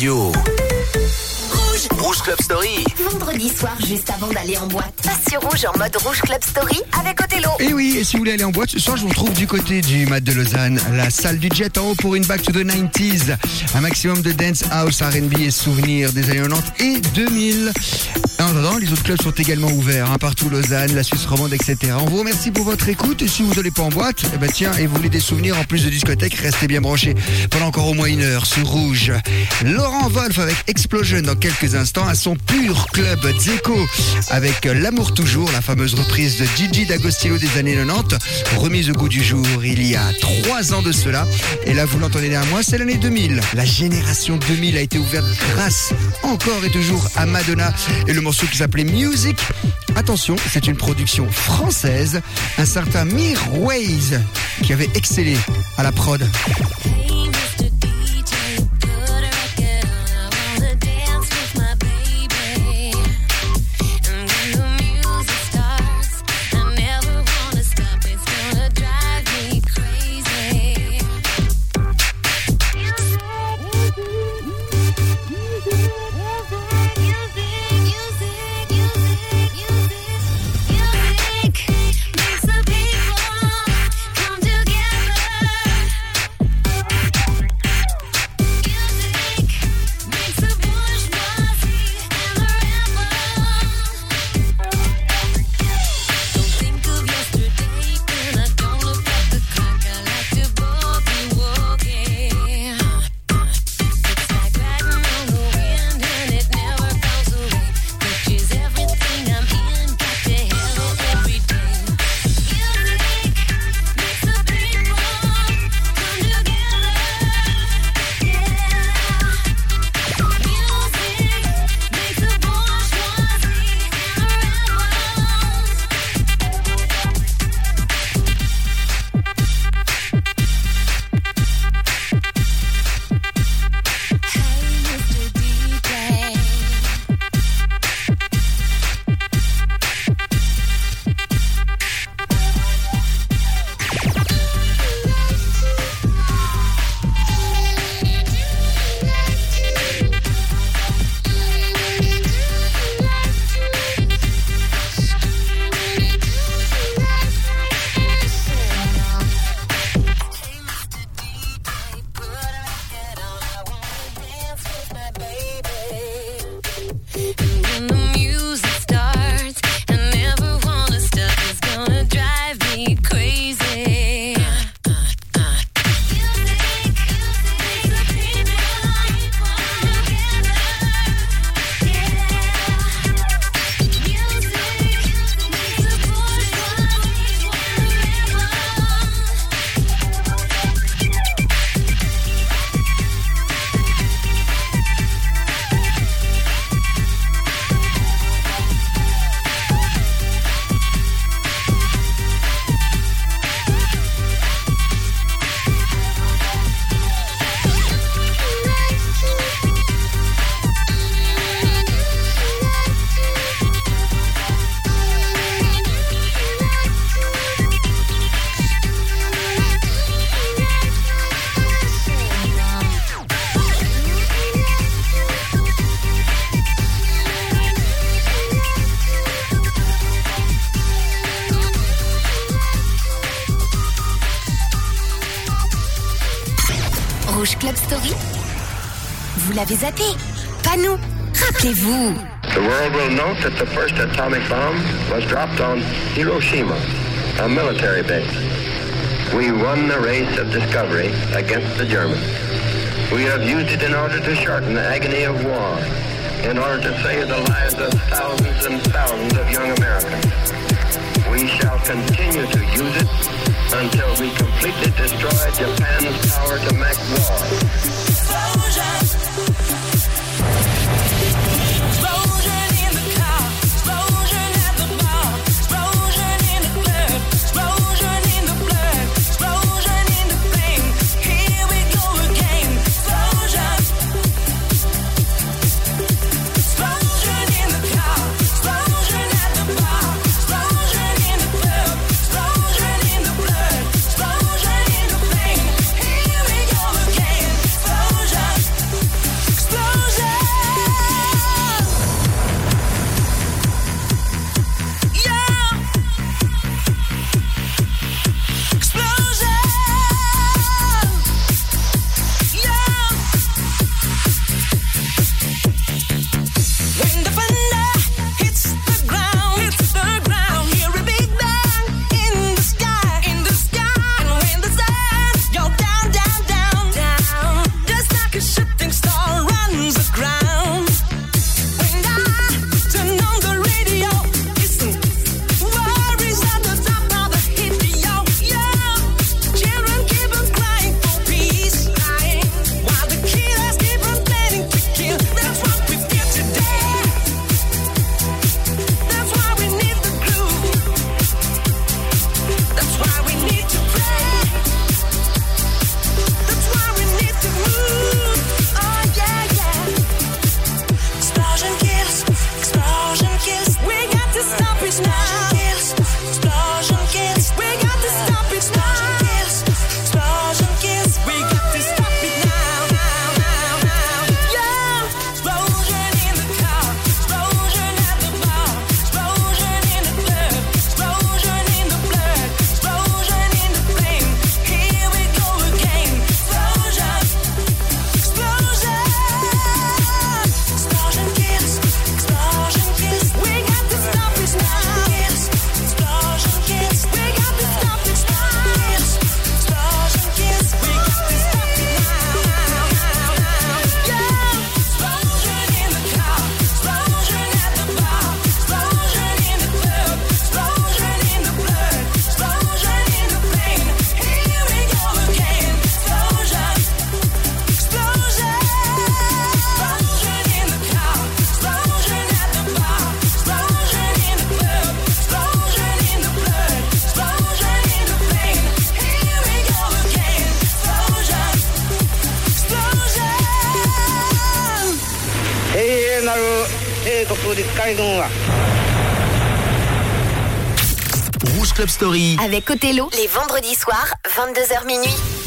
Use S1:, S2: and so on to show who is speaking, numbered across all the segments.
S1: radio. Rouge. Club Story.
S2: Vendredi soir, juste avant d'aller en boîte. Passe sur Rouge en mode Rouge Club Story avec Othello.
S3: Et oui, et si vous voulez aller en boîte, ce soir, je vous retrouve du côté du Mat de Lausanne, la salle du Jet en haut pour une back to the 90s. Un maximum de dance, house, R&B et souvenirs des années 90 et 2000. En attendant, les autres clubs sont également ouverts, hein, partout Lausanne, la Suisse romande, etc. On vous remercie pour votre écoute. Et si vous n'allez pas en boîte, eh ben tiens, et vous voulez des souvenirs en plus de discothèque, restez bien branchés pendant encore au moins une heure sur Rouge. Laurent Wolf avec Explosion dans quelques instants à son pur club Zeco avec L'amour toujours, la fameuse reprise de Gigi D'Agostino des années 90, remise au goût du jour il y a trois ans de cela. Et là, vous l'entendez derrière moi, c'est l'année 2000. La génération 2000 a été ouverte grâce encore et toujours à Madonna et le morceau qui s'appelait Music. Attention, c'est une production française, un certain Mirways qui avait excellé à la prod.
S2: L'avez zappé Pas nous Rappelez-vous
S4: The world will note that the first atomic bomb was dropped on Hiroshima, a military base. We won the race of discovery against the Germans. We have used it in order to shorten the agony of war, in order to save the lives of thousands and thousands of young Americans. We shall continue to use it until we completely destroy Japan's power to make war.
S3: Avec Othello, les vendredis soirs, 22h minuit.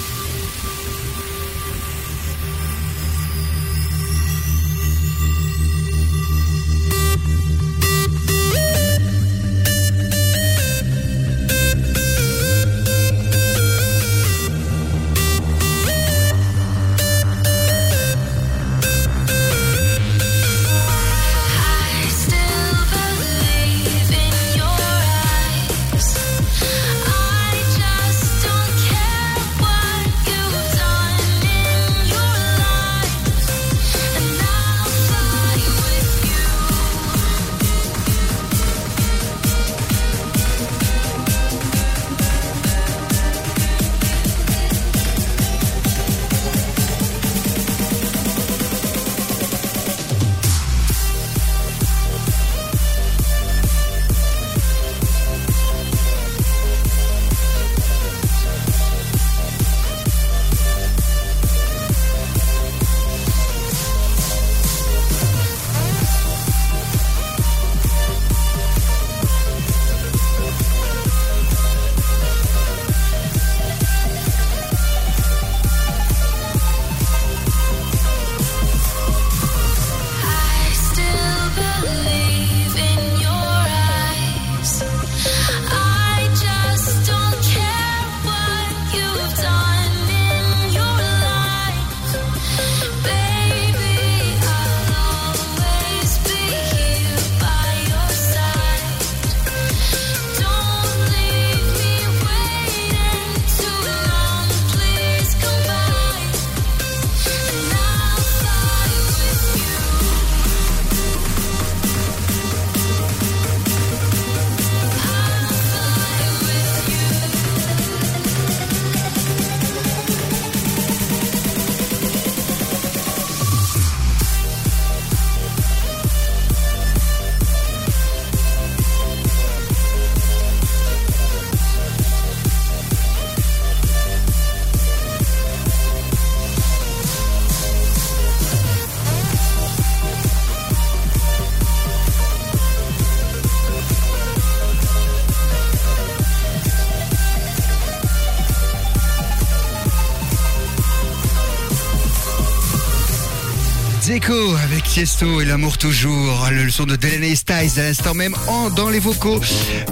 S5: Avec Tiesto et l'amour toujours. Le son de Delaney Styles à l'instant même en dans les vocaux.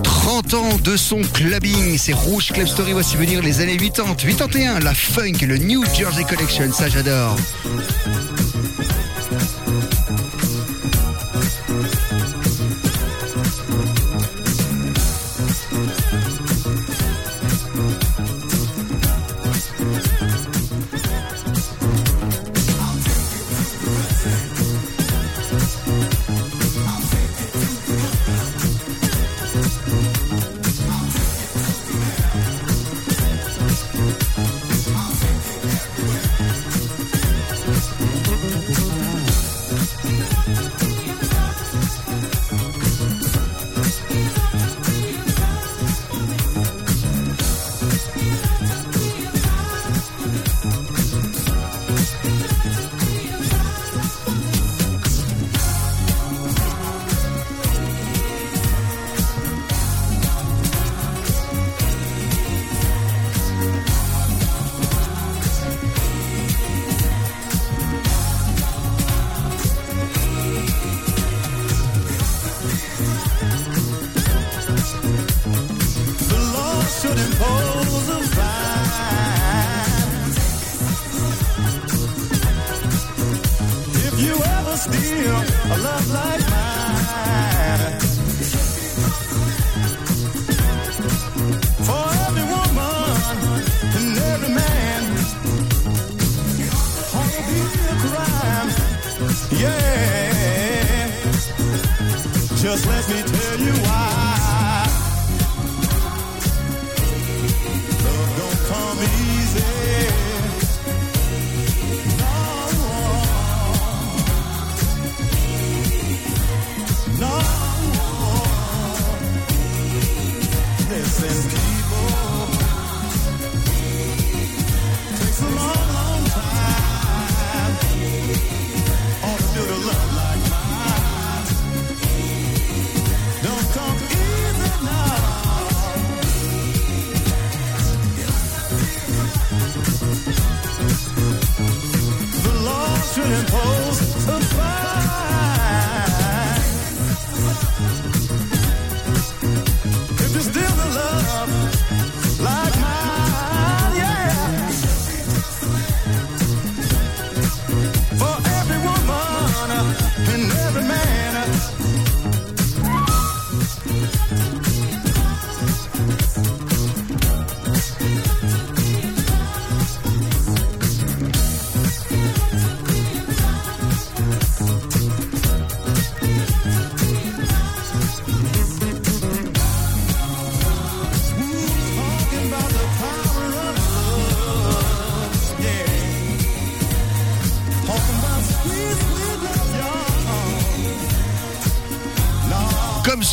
S5: 30 ans de son clubbing. C'est Rouge Club Story. Voici venir les années 80, 81. La funk, le New Jersey Collection. Ça, j'adore.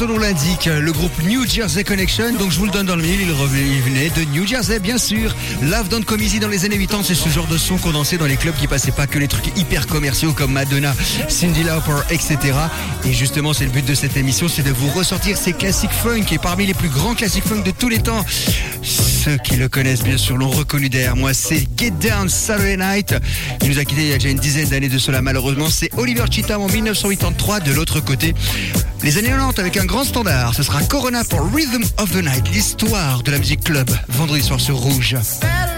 S6: Nom l'indique, le groupe New Jersey Connection. Donc je vous le donne dans le mille, il venait de New Jersey, bien sûr. Love Don't Come dans les années 80, c'est ce genre de son qu'on dansait dans les clubs qui passaient pas que les trucs hyper commerciaux comme Madonna, Cindy Lauper, etc. Et justement, c'est le but de cette émission, c'est de vous ressortir ces classiques funk et parmi les plus grands classiques funk de tous les temps. Ceux qui le connaissent bien sûr l'ont reconnu derrière moi, c'est Get Down Saturday Night. Il nous a quitté il y a déjà une dizaine d'années de cela malheureusement. C'est Oliver Cheatham en 1983 de l'autre côté. Les années 90 avec un grand standard, ce sera Corona pour Rhythm of the Night, l'histoire de la musique club, vendredi soir sur Rouge.
S7: Saturday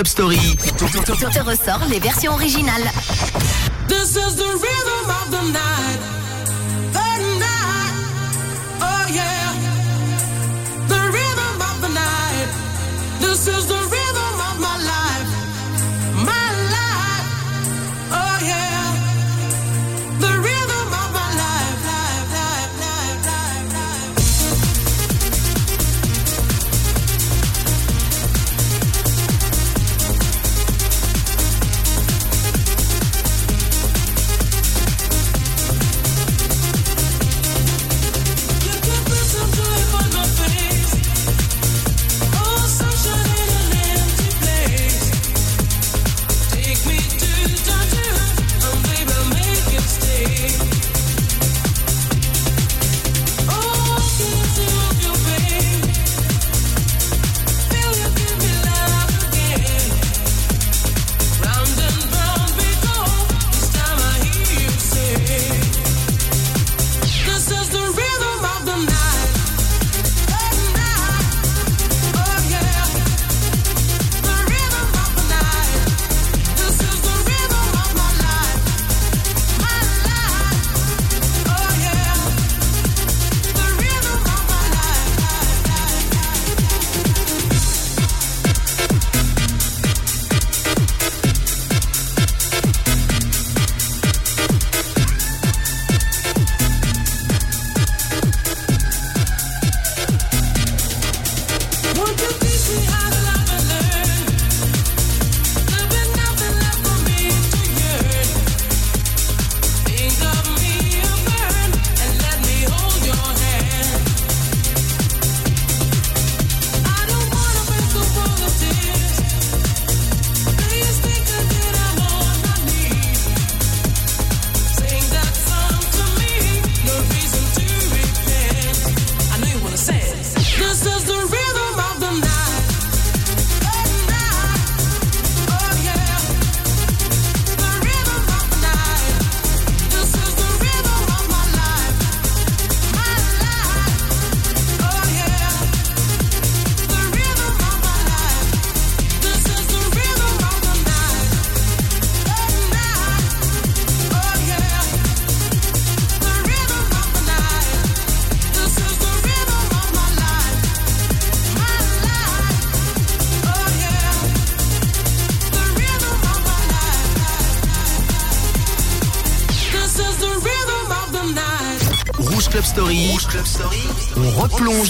S3: Club Story.
S8: Te ressort les versions originales.
S9: This is the rhythm of the night.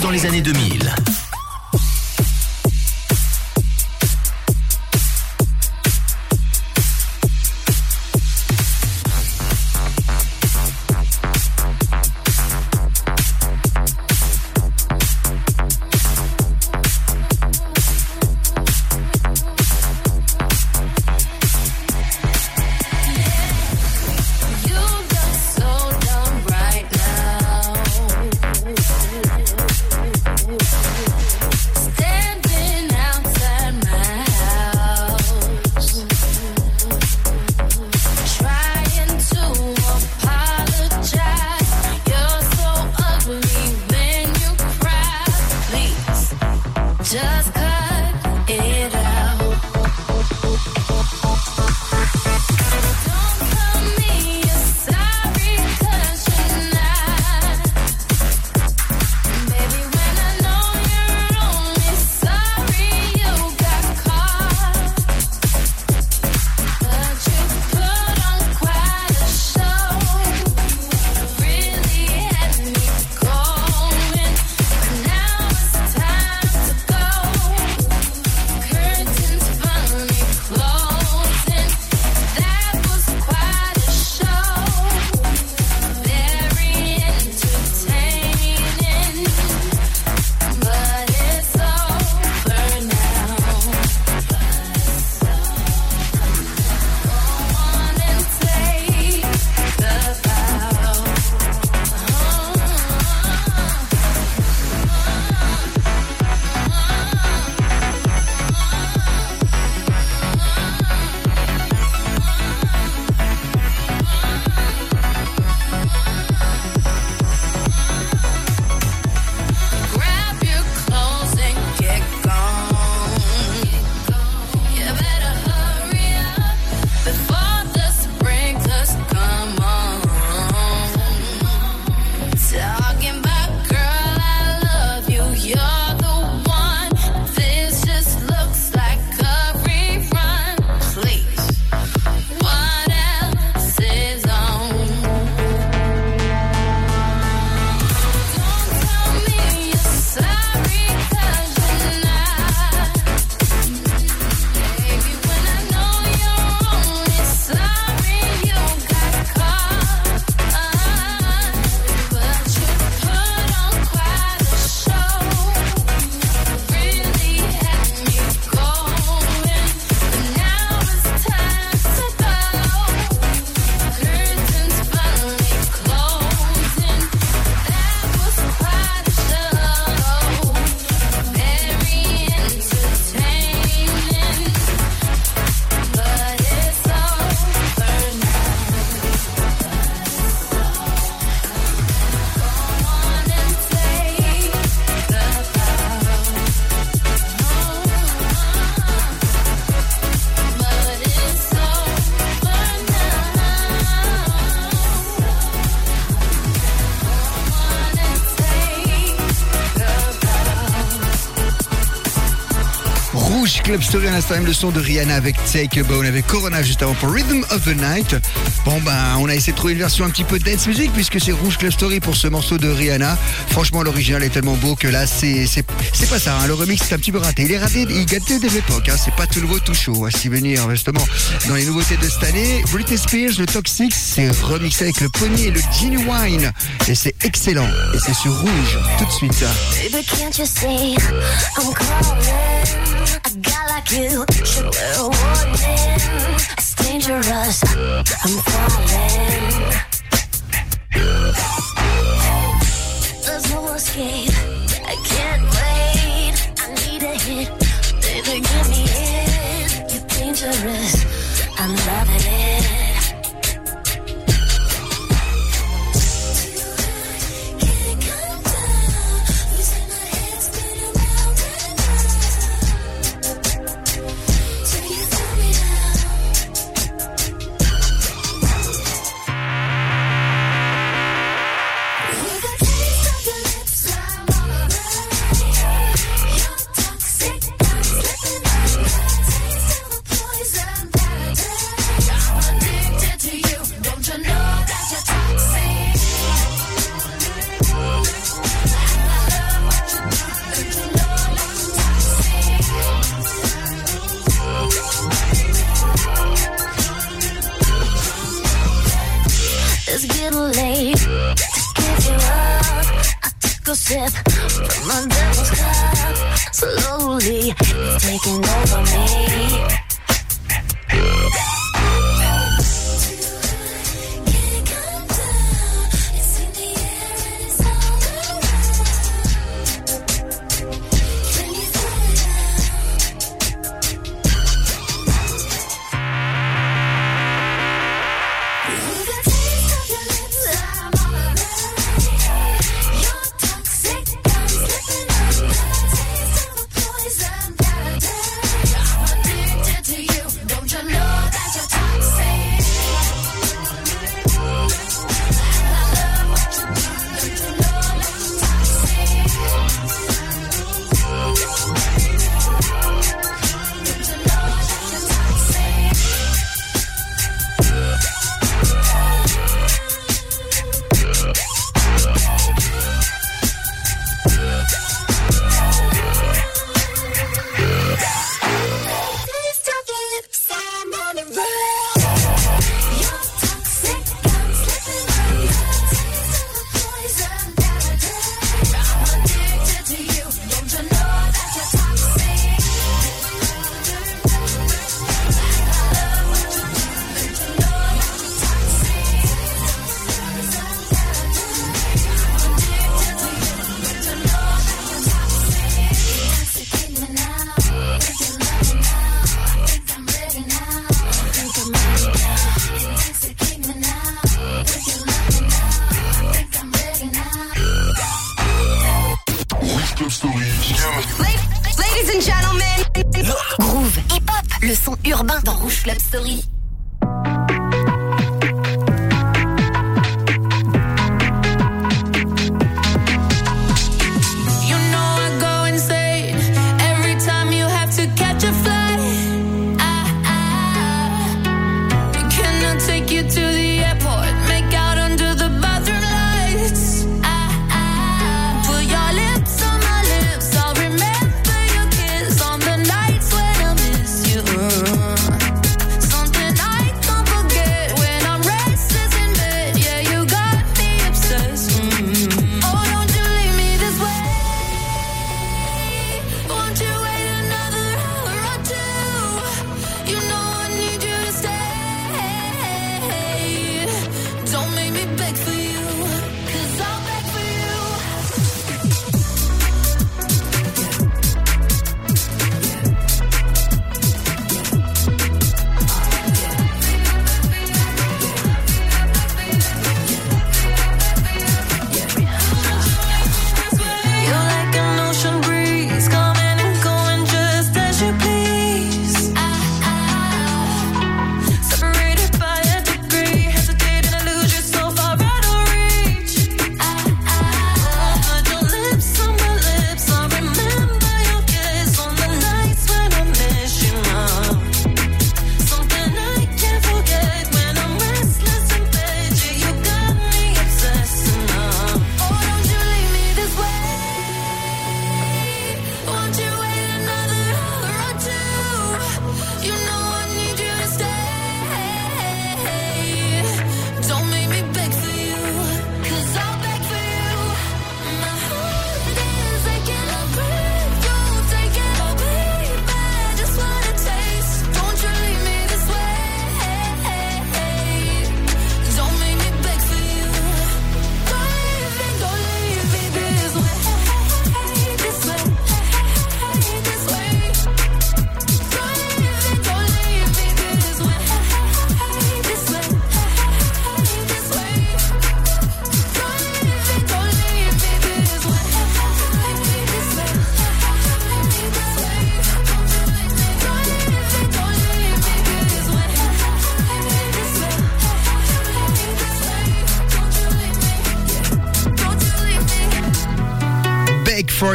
S3: Dans les années 2000.
S6: Club Story à l'instant même le son de Rihanna avec Take a Bone avec Corona juste avant pour Rhythm of the Night. Bon ben on a essayé de trouver une version un petit peu dance music puisque c'est Rouge Club Story pour ce morceau de Rihanna. Franchement l'original est tellement beau que là c'est pas ça. hein. Le remix c'est un petit peu raté. Il est raté, il gâtait de l'époque. Hein. C'est pas tout nouveau tout chaud. À s'y venir justement dans les nouveautés de cette année. Britney Spears le Toxic c'est remixé avec le Pony et le Genuine et c'est excellent et c'est sur Rouge tout de suite.
S10: Baby, like you should wear a warning. It's dangerous. I'm falling. There's no escape. I can't wait. I need a hit. Baby, give me it. You're dangerous.
S3: a sip from a devil's cup. Slowly, taking over me.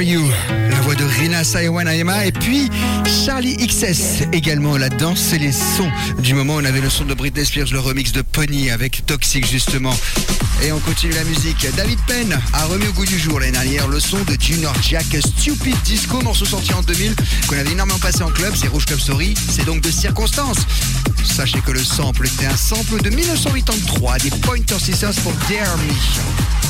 S6: La voix de Rina Saiwanayama et puis Charlie XS également la danse et les sons du moment. On avait le son de Britney Spears, le remix de Pony avec Toxic justement. Et on continue la musique. David Penn a remis au goût du jour l'année dernière le son de Junior Jack Stupid Disco, morceau sorti en 2000 qu'on avait énormément passé en club. C'est Rouge Club Story, c'est donc de circonstance. Sachez que le sample était un sample de 1983 des Pointer Sisters pour Dare Me.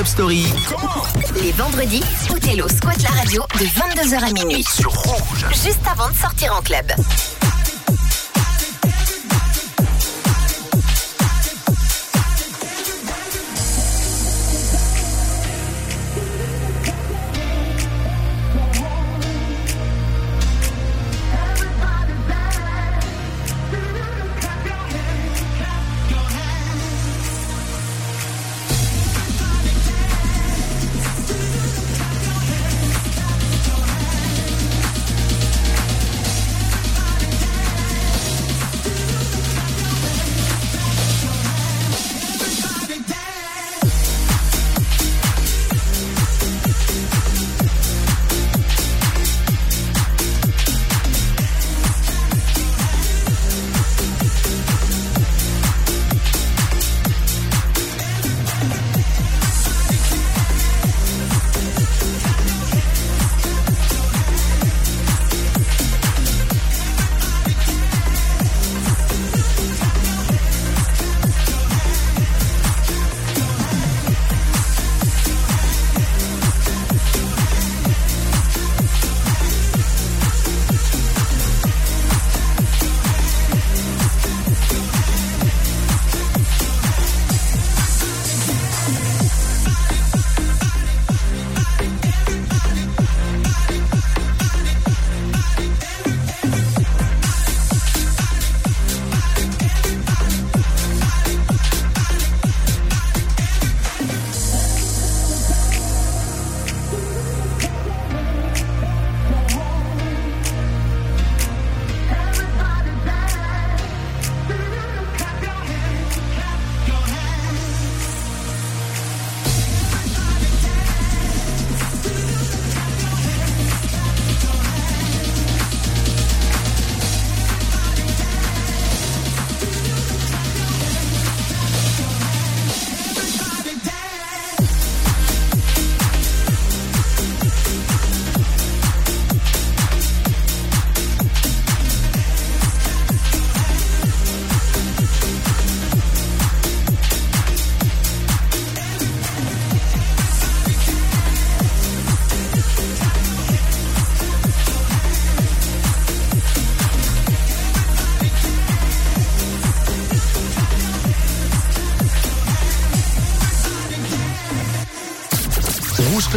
S11: Club Story
S2: Les vendredis, Othello squatte la radio de 22h à minuit.
S11: sur Rouge.
S2: Juste avant de sortir en club.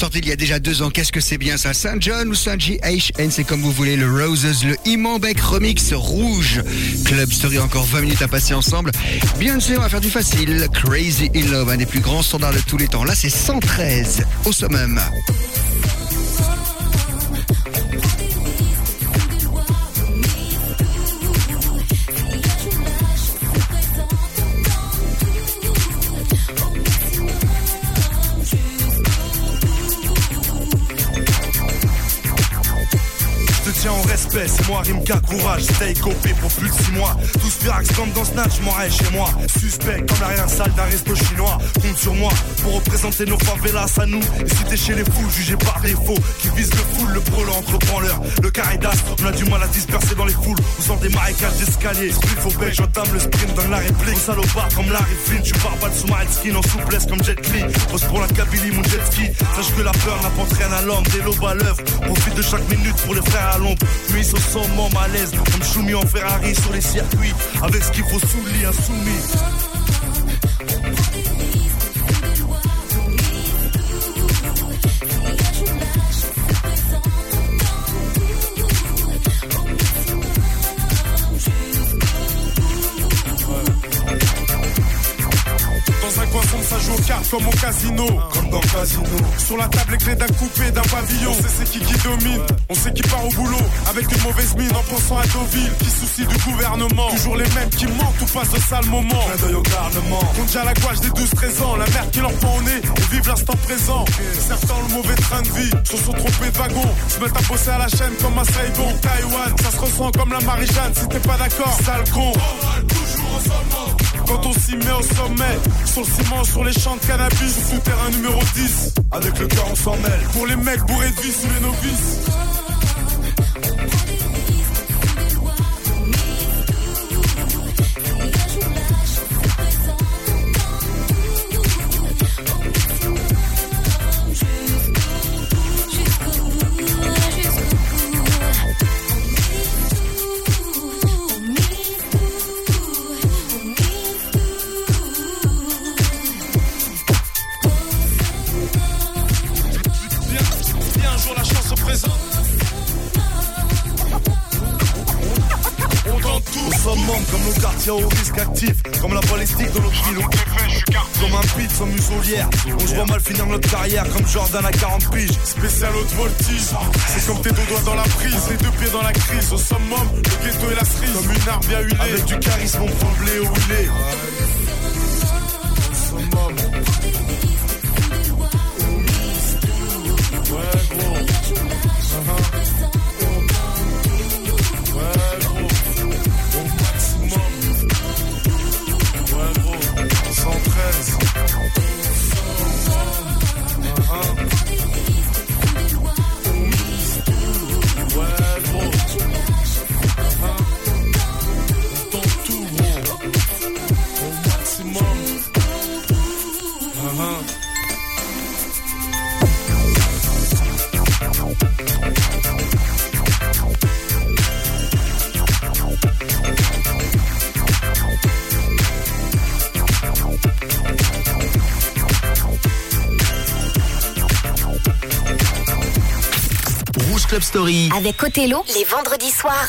S6: Sorti il y a déjà deux ans, qu'est-ce que c'est bien ça? Saint John ou Saint GHN, c'est comme vous voulez, le Roses, le Imambek Remix rouge. Club Story, encore 20 minutes à passer ensemble. Beyoncé, on va faire du facile. Crazy in Love, un des plus grands standards de tous les temps. Là, c'est 113 au summum.
S12: C'est moi Rimka, courage, stay copé pour plus de 6 mois. Tous Firax comme dans Snatch, je m'en rêve chez moi. Suspect comme la rien sale d'un resto chinois. Compte sur moi pour représenter nos favelas à nous. Et si t'es chez les fous, jugé par défaut, qui vise le full, le pro, l'entrepreneur, le caridas, on a du mal à disperser dans les foules. On sort des marécages d'escalier, spliff au bec, j'entame le sprint, donne la réplique. Salopard comme Larry Flynn, tu pars pas sous ma skin en souplesse comme Jet Li. Pose pour la Kabylie, mon jet ski. Sache que la peur n'apporte rien à l'homme, des lobes à l'œuvre. Profite de chaque minute pour les frères à l'ombre. Puis au sommet malaise, comme Choumi en Ferrari sur les circuits. Avec ce qu'il faut sous lit, insoumis.
S13: Comme au casino.
S12: Comme dans Casino.
S13: Sur la table, les clés d'un coupé, d'un pavillon. On sait c'est qui qui domine. On sait qui part au boulot. Avec une mauvaise mine en pensant à Deauville. Qui soucie du gouvernement. Toujours les mêmes qui mentent ou passent de sales moments.
S12: Clin d'œil au garnement.
S13: Compte déjà la gouache des 12-13 ans. La merde qui leur prend au nez. Et vivent l'instant présent. Certains ont le mauvais train de vie. Se sont trompés de wagon. Se mettent à bosser à la chaîne comme un Saigon. Taïwan, ça se ressent comme la Marie-Jeanne. Si t'es pas d'accord, sale con. Quand on s'y met au sommet, sur le ciment, sur les champs de cannabis, souterrain numéro 10,
S12: avec le cœur en s'en mêle.
S13: Pour les mecs bourrés de vis ou les novices.
S12: Jordan à 40 piges,
S13: spécial haute voltige. C'est comme tes deux doigts dans la prise, les deux pieds dans la crise. Au summum, le ghetto et la cerise. Comme une arme bien huilée,
S12: avec du charisme, on tremblait
S13: au
S11: huilé.
S3: Avec Othello, les vendredis soirs.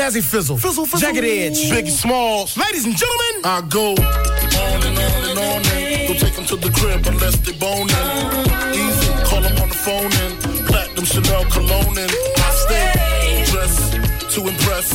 S14: Jazzy Fizzle. Fizzle, Fizzle. Jagged Edge. Biggie Smalls. Ladies and gentlemen, I go on and on and on and don't take them to the crib unless they bone in. Easy, call them on the phone and platinum Chanel cologne and I stay dressed to impress,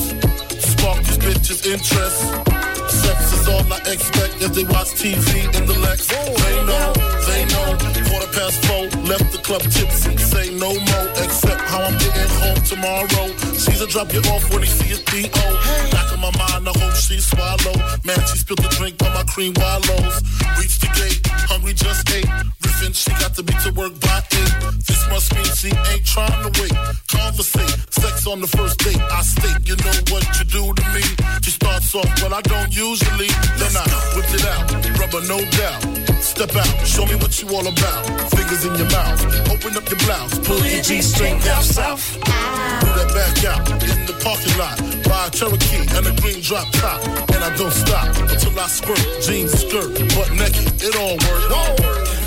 S14: spark these bitches' interest Sex is all I expect as they watch TV in the Lex. They know, they know. Quarter past four, left the club tipsy. Say no more, except how I'm getting home tomorrow. Caesar drop you off when he see his P.O. Back in my mind, I hope she swallow. Man, she spilled the drink on my cream wallows. Reach the gate, hungry just ate. Riffin', she got to be to work by eight. This must mean she ain't trying to wait. Conversate, sex on the first date. I state, you know what you do to me. She starts off, well, I don't usually. Then I whip it out, rubber no doubt. Step out, show me what you all about. Fingers in your mouth, open up your blouse, pull your G-string down south. Do that back out in the parking lot. Buy a Cherokee and a green drop top. And I don't stop until I squirt. Jeans, skirt, butt naked, it all works.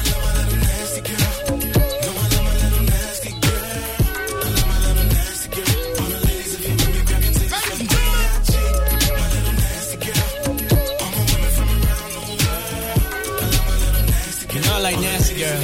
S14: Whoa.
S1: You know I like nasty girl.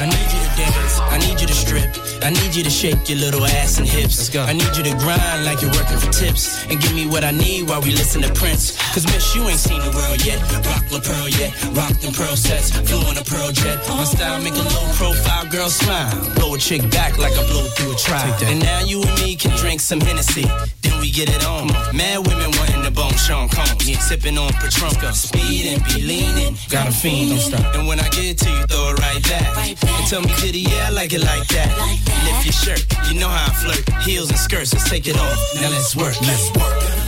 S1: I need you to dance. I need you to strip. I need you to shake your little ass and hips. Let's go. I need you to grind like you're working for tips. And give me what I need while we listen to Prince. Cause miss, you ain't seen the world yet. Rock La Pearl yet. Rock them pearl sets. Flew on a pearl jet. Oh. My style make a low profile girl smile. Blow a chick back like I blow through a trial. And now you and me can drink some Hennessy. Then we get it on. Mad women wanting bone Sean Combs. Sipping on Patron. Speed and be leaning. Got a fiend. Don't stop. And when I get to you, throw it right back. And tell me, did yeah, I like it like that. Lift your shirt. You know how I flirt. Heels and skirts. Let's take it off. Now let's work. Let's work.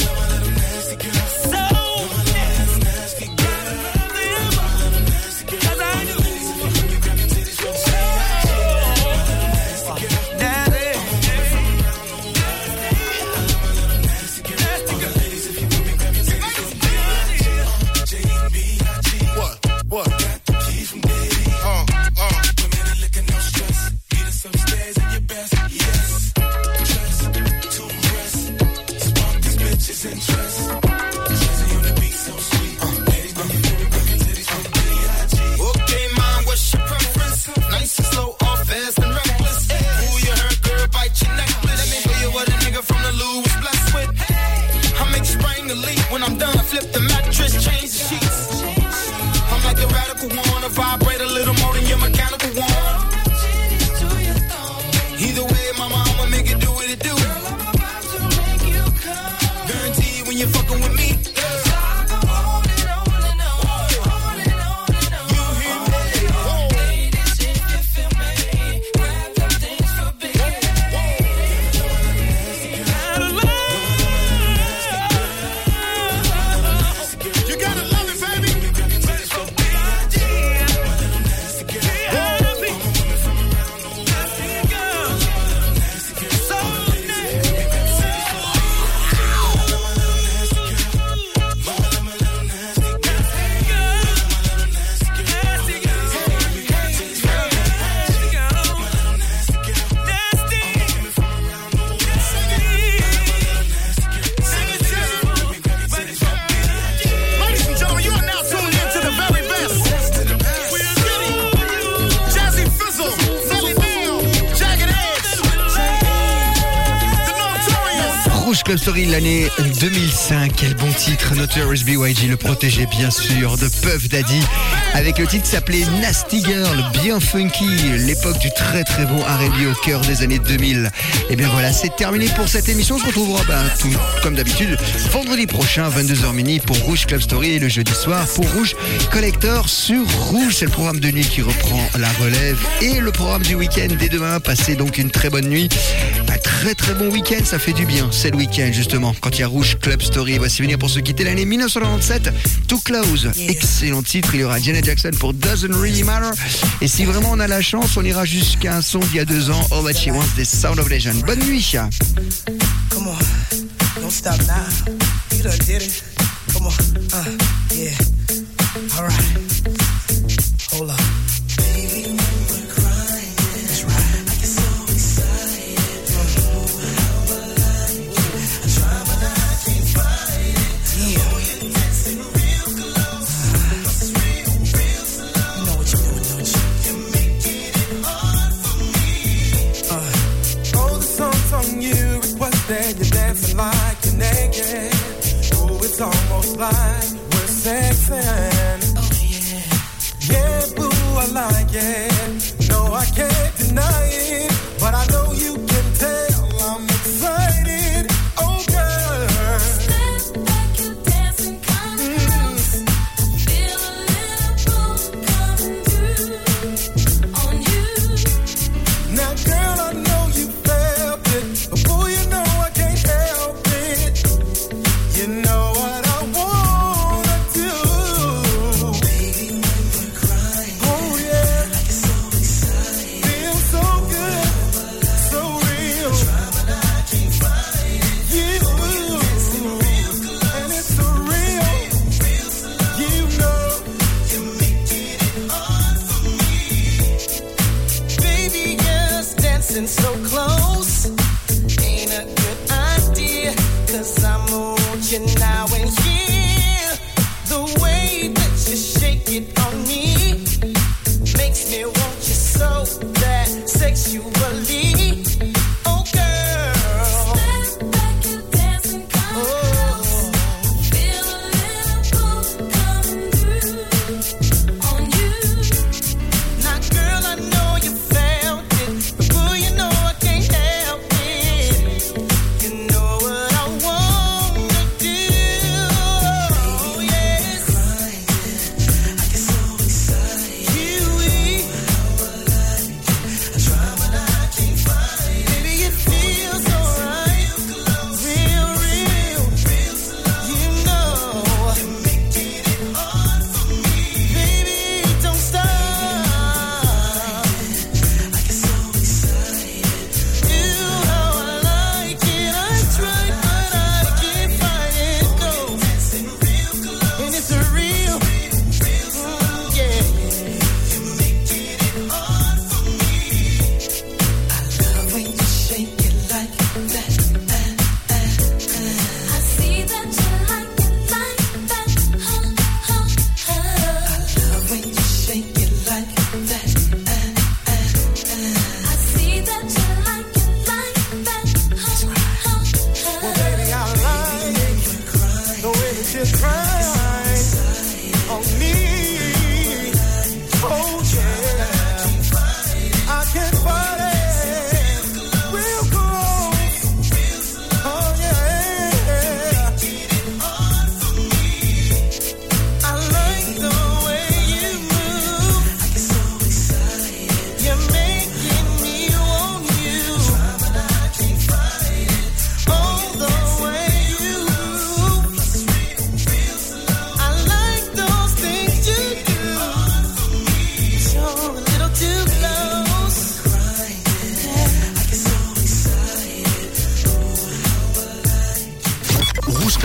S6: L'année 2005. Quel bon titre, Notorious B.Y.G. le protégé, bien sûr, de Puff Daddy. Avec le titre s'appelait Nasty Girl, bien funky. L'époque du très très bon R&B au cœur des années 2000. Et bien voilà, c'est terminé pour cette émission. On se retrouvera, ben, tout comme d'habitude, vendredi prochain, 22h mini pour Rouge Club Story et le jeudi soir pour Rouge Collector sur Rouge. C'est le programme de nuit qui reprend la relève et le programme du week-end dès demain. Passez donc une très bonne nuit. Très très bon week-end, ça fait du bien. C'est le week-end justement, quand il y a Rouge Club Story. Voici venir pour se quitter l'année 1997. Too Close, excellent titre. Il y aura Janet Jackson pour Doesn't Really Matter. Et si vraiment on a la chance, on ira jusqu'à un son d'il y a deux ans, All That She Wants des Sound of Legend. Bonne nuit.
S15: Come on, don't stop now. You done did it. Come on, uh, yeah. All right, like we're sexing. Oh, yeah. yeah, boo, I like it. No, I can't deny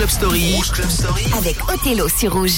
S11: Club Story. Rouge Club Story.
S2: Avec Othello sur Rouge.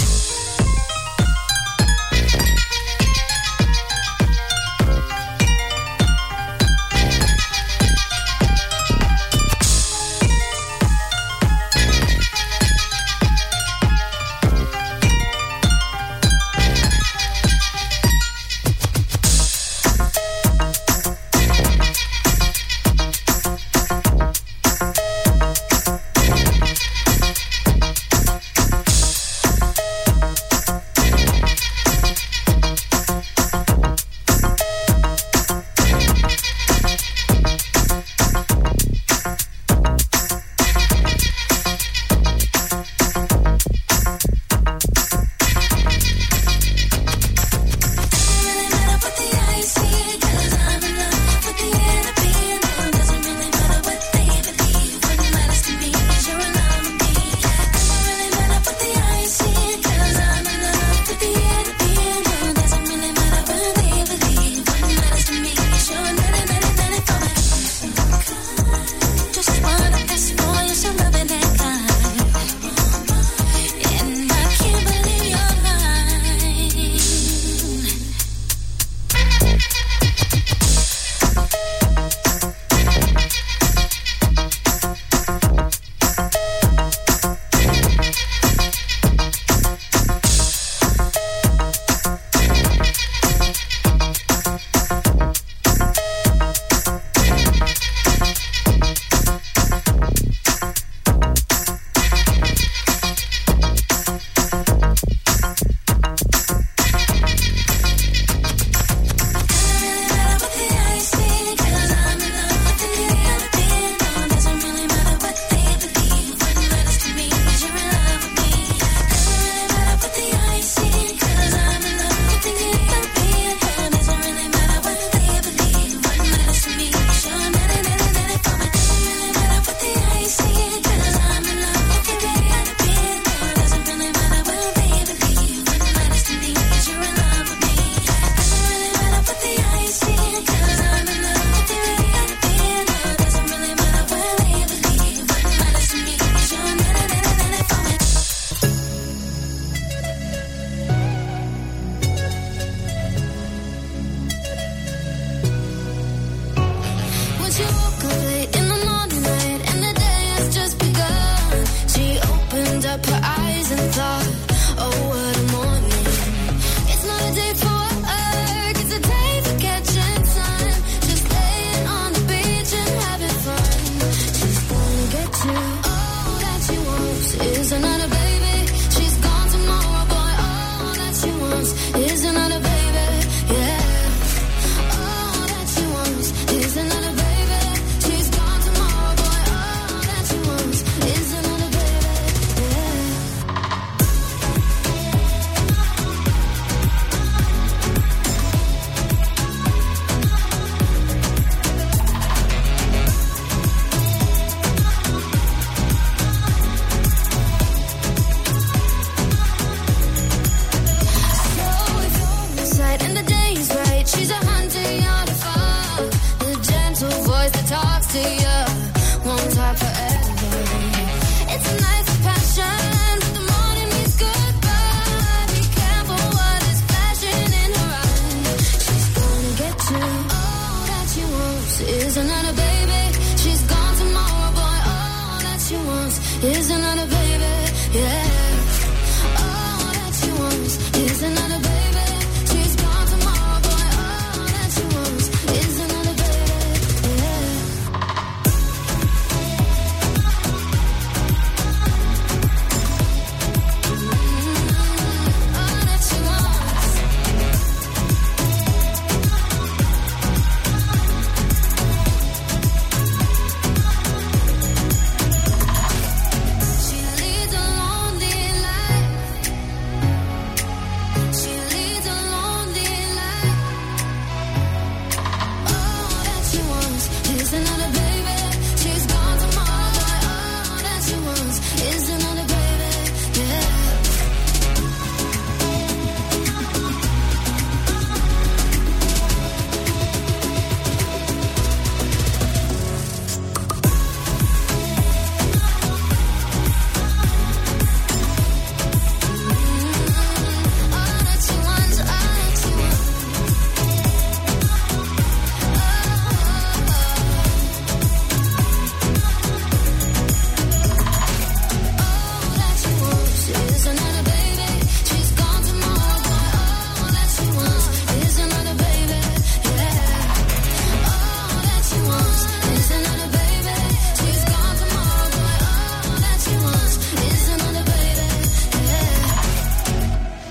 S10: day